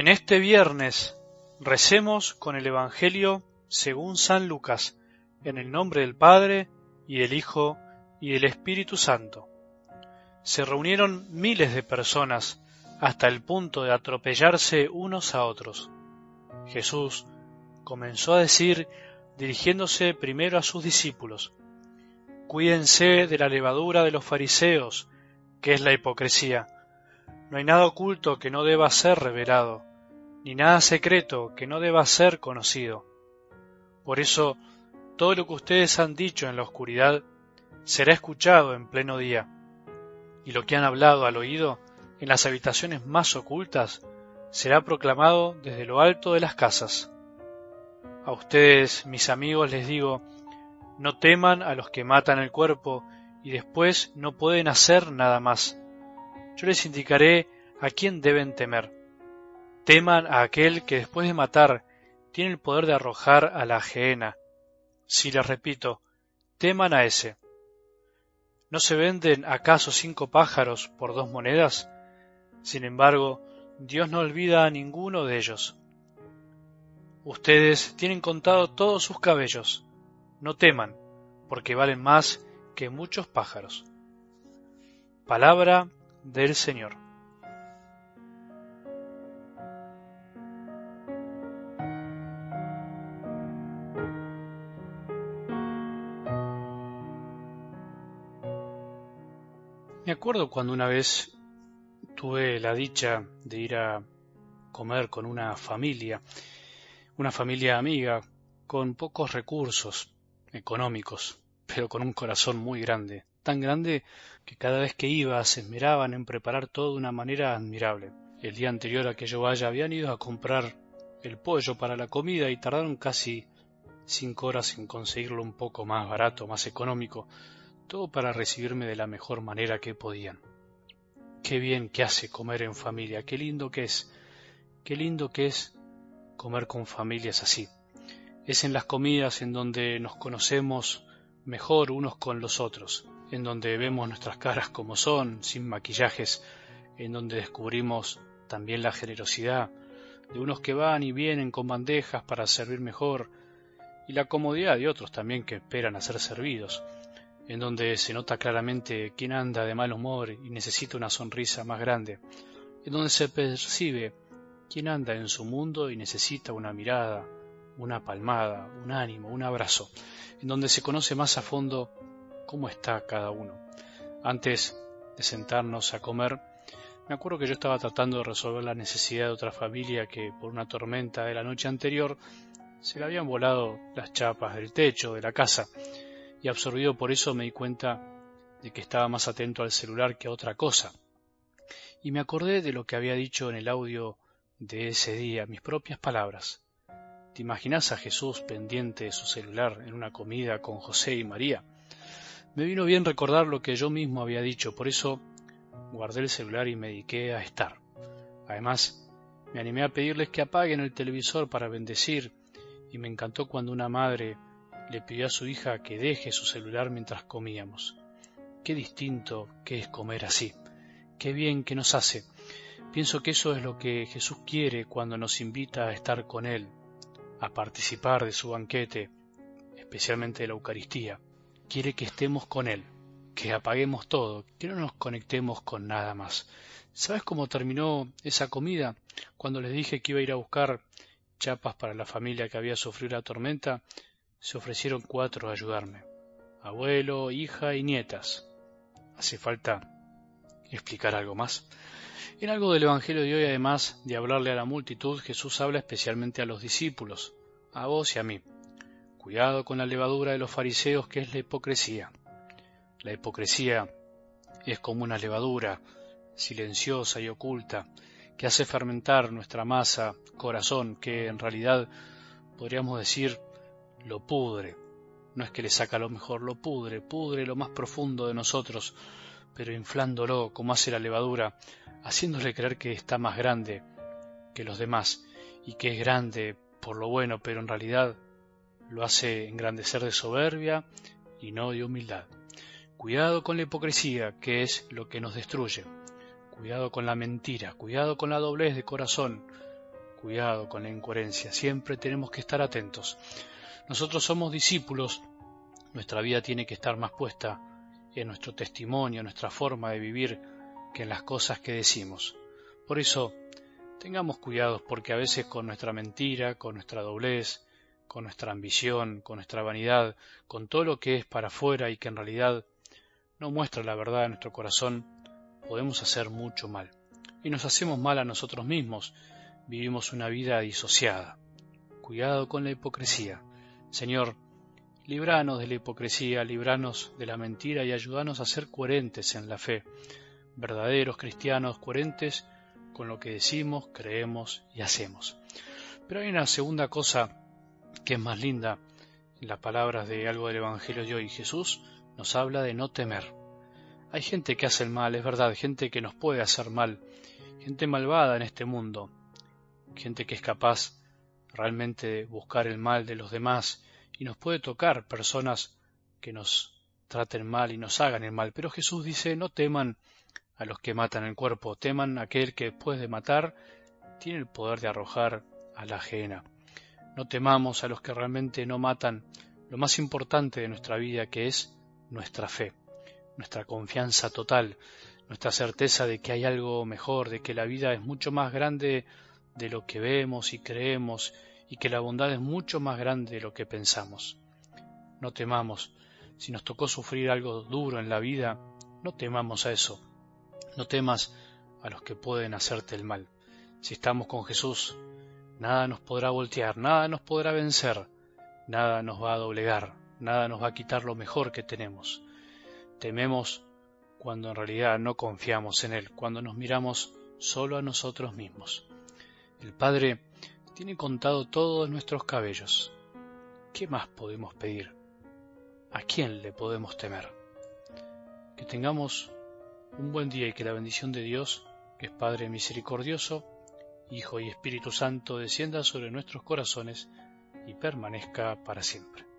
En este viernes recemos con el Evangelio según San Lucas, en el nombre del Padre, y del Hijo, y del Espíritu Santo. Se reunieron miles de personas hasta el punto de atropellarse unos a otros. Jesús comenzó a decir, dirigiéndose primero a sus discípulos, Cuídense de la levadura de los fariseos, que es la hipocresía no hay nada oculto que no deba ser revelado, ni nada secreto que no deba ser conocido. Por eso, todo lo que ustedes han dicho en la oscuridad será escuchado en pleno día, y lo que han hablado al oído en las habitaciones más ocultas será proclamado desde lo alto de las casas. A ustedes, mis amigos, les digo, no teman a los que matan el cuerpo y después no pueden hacer nada más yo les indicaré a quién deben temer. Teman a aquel que después de matar tiene el poder de arrojar a la ajena. Si les repito, teman a ese. ¿No se venden acaso cinco pájaros por dos monedas? Sin embargo, Dios no olvida a ninguno de ellos. Ustedes tienen contado todos sus cabellos. No teman, porque valen más que muchos pájaros. Palabra del Señor. Me acuerdo cuando una vez tuve la dicha de ir a comer con una familia, una familia amiga, con pocos recursos económicos, pero con un corazón muy grande tan grande que cada vez que iba se esmeraban en preparar todo de una manera admirable. El día anterior a que yo vaya habían ido a comprar el pollo para la comida y tardaron casi cinco horas en conseguirlo un poco más barato, más económico, todo para recibirme de la mejor manera que podían. Qué bien que hace comer en familia, qué lindo que es, qué lindo que es comer con familias así. Es en las comidas en donde nos conocemos mejor unos con los otros, en donde vemos nuestras caras como son, sin maquillajes, en donde descubrimos también la generosidad de unos que van y vienen con bandejas para servir mejor, y la comodidad de otros también que esperan a ser servidos, en donde se nota claramente quién anda de mal humor y necesita una sonrisa más grande, en donde se percibe quién anda en su mundo y necesita una mirada, una palmada, un ánimo, un abrazo, en donde se conoce más a fondo cómo está cada uno. Antes de sentarnos a comer, me acuerdo que yo estaba tratando de resolver la necesidad de otra familia que por una tormenta de la noche anterior se le habían volado las chapas del techo de la casa y absorbido por eso me di cuenta de que estaba más atento al celular que a otra cosa. Y me acordé de lo que había dicho en el audio de ese día, mis propias palabras. ¿Te imaginas a Jesús pendiente de su celular en una comida con José y María? Me vino bien recordar lo que yo mismo había dicho, por eso guardé el celular y me dediqué a estar. Además, me animé a pedirles que apaguen el televisor para bendecir, y me encantó cuando una madre le pidió a su hija que deje su celular mientras comíamos. Qué distinto que es comer así. Qué bien que nos hace. Pienso que eso es lo que Jesús quiere cuando nos invita a estar con Él, a participar de su banquete, especialmente de la Eucaristía quiere que estemos con Él, que apaguemos todo, que no nos conectemos con nada más. ¿Sabes cómo terminó esa comida? Cuando les dije que iba a ir a buscar chapas para la familia que había sufrido la tormenta, se ofrecieron cuatro a ayudarme. Abuelo, hija y nietas. ¿Hace falta explicar algo más? En algo del Evangelio de hoy, además de hablarle a la multitud, Jesús habla especialmente a los discípulos, a vos y a mí. Cuidado con la levadura de los fariseos que es la hipocresía. La hipocresía es como una levadura silenciosa y oculta que hace fermentar nuestra masa, corazón, que en realidad podríamos decir lo pudre. No es que le saca lo mejor, lo pudre, pudre lo más profundo de nosotros, pero inflándolo como hace la levadura, haciéndole creer que está más grande que los demás y que es grande por lo bueno, pero en realidad lo hace engrandecer de soberbia y no de humildad. Cuidado con la hipocresía, que es lo que nos destruye. Cuidado con la mentira, cuidado con la doblez de corazón, cuidado con la incoherencia, siempre tenemos que estar atentos. Nosotros somos discípulos, nuestra vida tiene que estar más puesta en nuestro testimonio, en nuestra forma de vivir, que en las cosas que decimos. Por eso, tengamos cuidado porque a veces con nuestra mentira, con nuestra doblez, con nuestra ambición, con nuestra vanidad, con todo lo que es para afuera y que en realidad no muestra la verdad de nuestro corazón, podemos hacer mucho mal. Y nos hacemos mal a nosotros mismos, vivimos una vida disociada. Cuidado con la hipocresía. Señor, libranos de la hipocresía, libranos de la mentira y ayúdanos a ser coherentes en la fe, verdaderos cristianos coherentes con lo que decimos, creemos y hacemos. Pero hay una segunda cosa que es más linda en las palabras de algo del Evangelio de hoy. Jesús nos habla de no temer. Hay gente que hace el mal, es verdad, gente que nos puede hacer mal, gente malvada en este mundo, gente que es capaz realmente buscar el mal de los demás y nos puede tocar personas que nos traten mal y nos hagan el mal. Pero Jesús dice, no teman a los que matan el cuerpo, teman a aquel que después de matar tiene el poder de arrojar a la ajena. No temamos a los que realmente no matan lo más importante de nuestra vida, que es nuestra fe, nuestra confianza total, nuestra certeza de que hay algo mejor, de que la vida es mucho más grande de lo que vemos y creemos y que la bondad es mucho más grande de lo que pensamos. No temamos, si nos tocó sufrir algo duro en la vida, no temamos a eso, no temas a los que pueden hacerte el mal. Si estamos con Jesús, nada nos podrá voltear, nada nos podrá vencer, nada nos va a doblegar, nada nos va a quitar lo mejor que tenemos. Tememos cuando en realidad no confiamos en Él, cuando nos miramos solo a nosotros mismos. El Padre tiene contado todos nuestros cabellos. ¿Qué más podemos pedir? ¿A quién le podemos temer? Que tengamos un buen día y que la bendición de Dios, que es Padre misericordioso, Hijo y Espíritu Santo, descienda sobre nuestros corazones y permanezca para siempre.